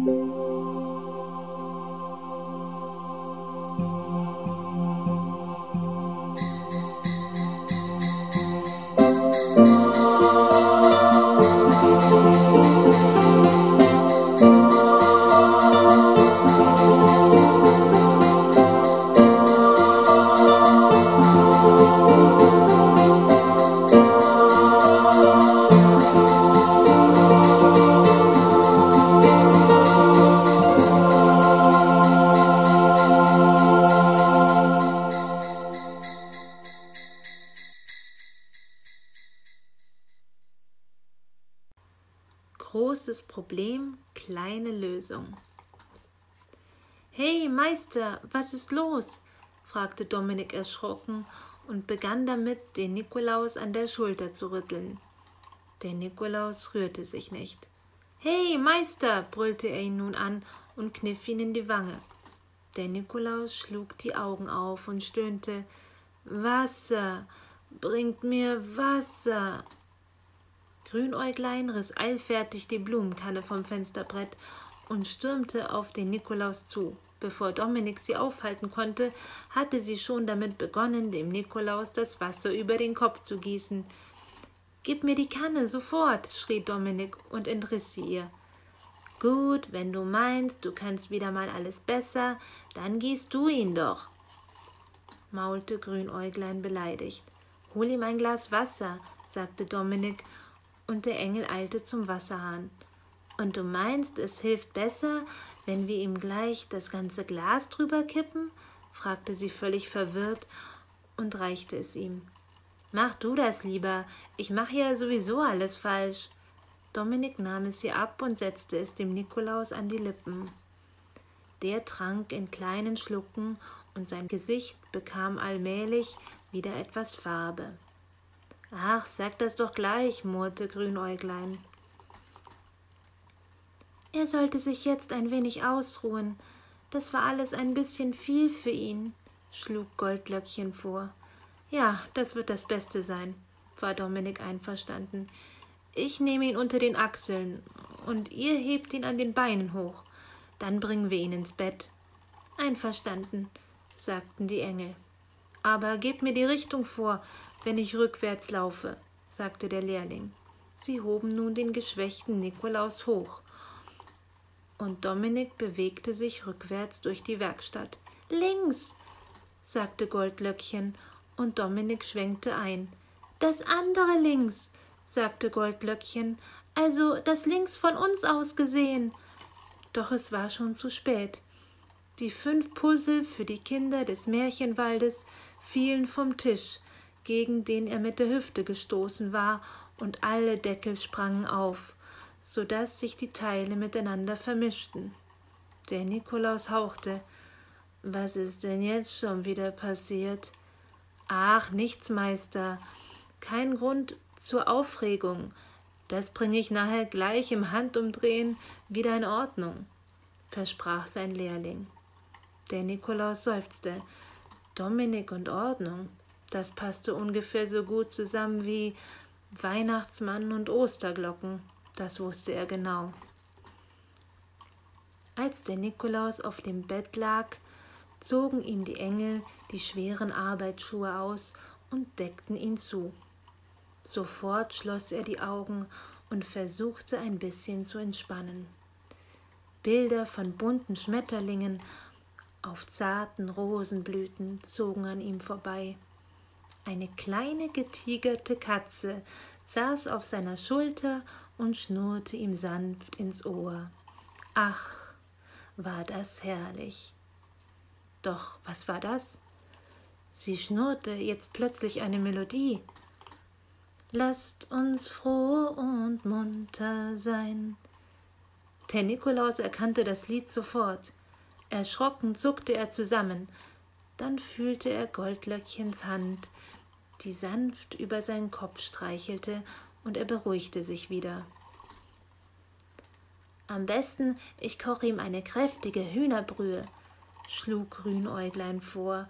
Música Großes Problem, kleine Lösung. Hey, Meister, was ist los? fragte Dominik erschrocken und begann damit, den Nikolaus an der Schulter zu rütteln. Der Nikolaus rührte sich nicht. Hey, Meister, brüllte er ihn nun an und kniff ihn in die Wange. Der Nikolaus schlug die Augen auf und stöhnte Wasser, bringt mir Wasser. Grünäuglein riss eilfertig die Blumenkanne vom Fensterbrett und stürmte auf den Nikolaus zu. Bevor Dominik sie aufhalten konnte, hatte sie schon damit begonnen, dem Nikolaus das Wasser über den Kopf zu gießen. Gib mir die Kanne sofort, schrie Dominik und entriss sie ihr. Gut, wenn du meinst, du kannst wieder mal alles besser, dann gießt du ihn doch, maulte Grünäuglein beleidigt. Hol ihm ein Glas Wasser, sagte Dominik und der Engel eilte zum Wasserhahn. Und du meinst, es hilft besser, wenn wir ihm gleich das ganze Glas drüber kippen? fragte sie völlig verwirrt und reichte es ihm. Mach du das lieber, ich mache ja sowieso alles falsch. Dominik nahm es ihr ab und setzte es dem Nikolaus an die Lippen. Der trank in kleinen Schlucken und sein Gesicht bekam allmählich wieder etwas Farbe. Ach, sag das doch gleich, murrte Grünäuglein. Er sollte sich jetzt ein wenig ausruhen. Das war alles ein bisschen viel für ihn, schlug Goldlöckchen vor. Ja, das wird das Beste sein, war Dominik einverstanden. Ich nehme ihn unter den Achseln und ihr hebt ihn an den Beinen hoch. Dann bringen wir ihn ins Bett. Einverstanden, sagten die Engel. Aber gebt mir die Richtung vor, wenn ich rückwärts laufe, sagte der Lehrling. Sie hoben nun den geschwächten Nikolaus hoch, und Dominik bewegte sich rückwärts durch die Werkstatt. Links, sagte Goldlöckchen, und Dominik schwenkte ein. Das andere links, sagte Goldlöckchen, also das links von uns aus gesehen. Doch es war schon zu spät. Die fünf Puzzle für die Kinder des Märchenwaldes fielen vom Tisch, gegen den er mit der Hüfte gestoßen war, und alle Deckel sprangen auf, so dass sich die Teile miteinander vermischten. Der Nikolaus hauchte. Was ist denn jetzt schon wieder passiert? Ach, nichts, Meister. Kein Grund zur Aufregung. Das bringe ich nachher gleich im Handumdrehen wieder in Ordnung, versprach sein Lehrling. Der Nikolaus seufzte. Dominik und Ordnung. Das passte ungefähr so gut zusammen wie Weihnachtsmann und Osterglocken. Das wusste er genau. Als der Nikolaus auf dem Bett lag, zogen ihm die Engel die schweren Arbeitsschuhe aus und deckten ihn zu. Sofort schloss er die Augen und versuchte ein bisschen zu entspannen. Bilder von bunten Schmetterlingen auf zarten Rosenblüten zogen an ihm vorbei. Eine kleine getigerte Katze saß auf seiner Schulter und schnurrte ihm sanft ins Ohr. Ach, war das herrlich. Doch was war das? Sie schnurrte jetzt plötzlich eine Melodie. Lasst uns froh und munter sein. Der Nikolaus erkannte das Lied sofort. Erschrocken zuckte er zusammen. Dann fühlte er Goldlöckchens Hand, die sanft über seinen Kopf streichelte, und er beruhigte sich wieder. Am besten, ich koche ihm eine kräftige Hühnerbrühe, schlug Grünäuglein vor,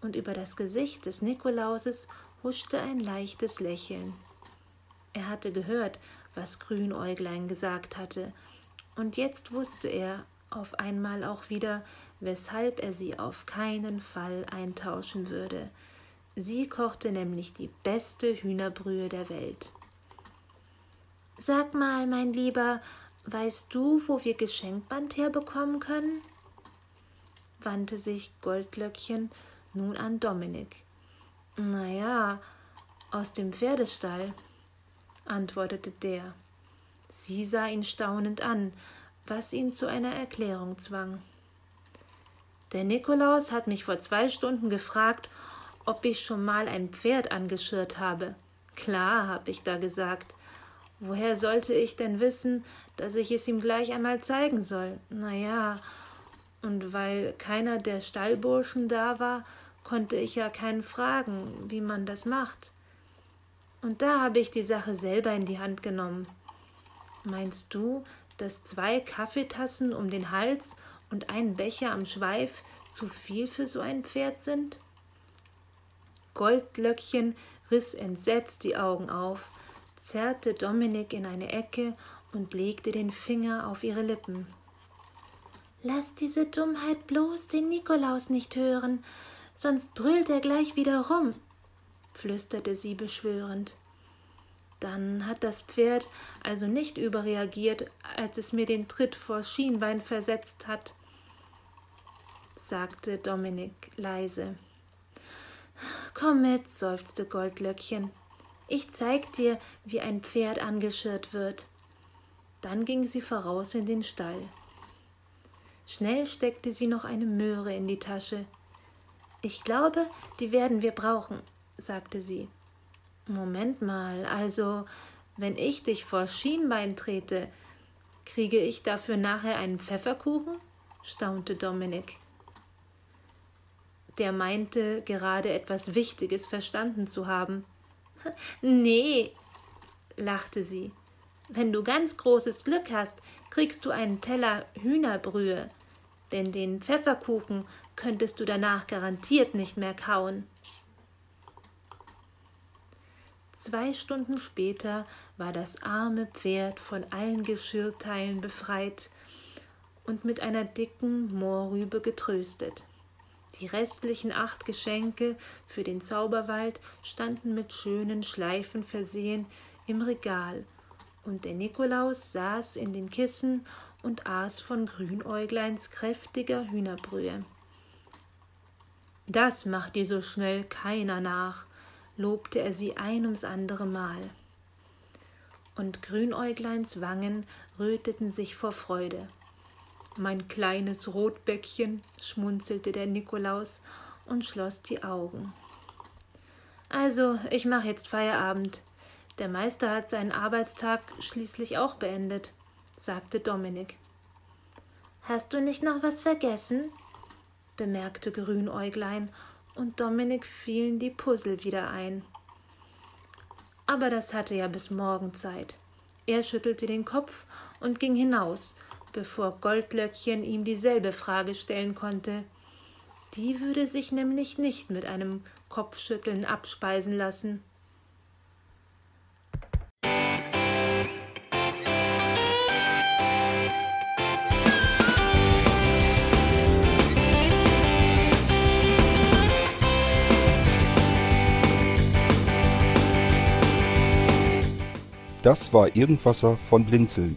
und über das Gesicht des Nikolauses huschte ein leichtes Lächeln. Er hatte gehört, was Grünäuglein gesagt hatte, Und jetzt wusste er auf einmal auch wieder, weshalb er sie auf keinen Fall eintauschen würde. Sie kochte nämlich die beste Hühnerbrühe der Welt. Sag mal, mein Lieber, weißt du, wo wir Geschenkband herbekommen können? wandte sich Goldlöckchen nun an Dominik. Na ja, aus dem Pferdestall, antwortete der. Sie sah ihn staunend an, was ihn zu einer Erklärung zwang. Der Nikolaus hat mich vor zwei Stunden gefragt, ob ich schon mal ein Pferd angeschirrt habe. Klar, hab ich da gesagt. Woher sollte ich denn wissen, dass ich es ihm gleich einmal zeigen soll? Na ja, und weil keiner der Stallburschen da war, konnte ich ja keinen fragen, wie man das macht. Und da habe ich die Sache selber in die Hand genommen. Meinst du, dass zwei Kaffeetassen um den Hals und ein Becher am Schweif zu viel für so ein Pferd sind? Goldlöckchen riss entsetzt die Augen auf, zerrte Dominik in eine Ecke und legte den Finger auf ihre Lippen. Lass diese Dummheit bloß den Nikolaus nicht hören, sonst brüllt er gleich wieder rum, flüsterte sie beschwörend. Dann hat das Pferd also nicht überreagiert, als es mir den Tritt vor Schienbein versetzt hat, sagte Dominik leise. Komm mit, seufzte Goldlöckchen. Ich zeig dir, wie ein Pferd angeschirrt wird. Dann ging sie voraus in den Stall. Schnell steckte sie noch eine Möhre in die Tasche. Ich glaube, die werden wir brauchen, sagte sie. Moment mal, also, wenn ich dich vor Schienbein trete, kriege ich dafür nachher einen Pfefferkuchen? staunte Dominik. Der meinte gerade etwas Wichtiges verstanden zu haben. Nee, lachte sie. Wenn du ganz großes Glück hast, kriegst du einen Teller Hühnerbrühe, denn den Pfefferkuchen könntest du danach garantiert nicht mehr kauen. Zwei Stunden später war das arme Pferd von allen Geschirrteilen befreit und mit einer dicken Mohrrübe getröstet. Die restlichen acht Geschenke für den Zauberwald standen mit schönen Schleifen versehen im Regal, und der Nikolaus saß in den Kissen und aß von Grünäugleins kräftiger Hühnerbrühe. Das macht dir so schnell keiner nach, lobte er sie ein ums andere Mal. Und Grünäugleins Wangen röteten sich vor Freude. Mein kleines Rotbäckchen, schmunzelte der Nikolaus und schloss die Augen. Also, ich mache jetzt Feierabend. Der Meister hat seinen Arbeitstag schließlich auch beendet, sagte Dominik. Hast du nicht noch was vergessen? bemerkte Grünäuglein, und Dominik fielen die Puzzle wieder ein. Aber das hatte ja bis morgen Zeit. Er schüttelte den Kopf und ging hinaus, bevor Goldlöckchen ihm dieselbe Frage stellen konnte. Die würde sich nämlich nicht mit einem Kopfschütteln abspeisen lassen. Das war Irgendwasser von Blinzeln.